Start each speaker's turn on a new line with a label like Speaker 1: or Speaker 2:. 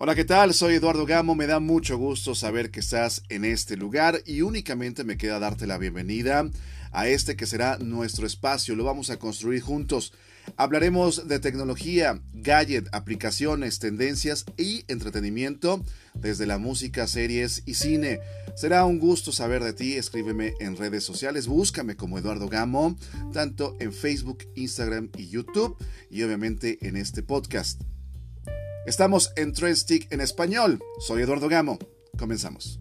Speaker 1: Hola, ¿qué tal? Soy Eduardo Gamo, me da mucho gusto saber que estás en este lugar y únicamente me queda darte la bienvenida a este que será nuestro espacio, lo vamos a construir juntos. Hablaremos de tecnología, gadget, aplicaciones, tendencias y entretenimiento desde la música, series y cine. Será un gusto saber de ti, escríbeme en redes sociales, búscame como Eduardo Gamo, tanto en Facebook, Instagram y YouTube y obviamente en este podcast. Estamos en Trendstick en español. Soy Eduardo Gamo. Comenzamos.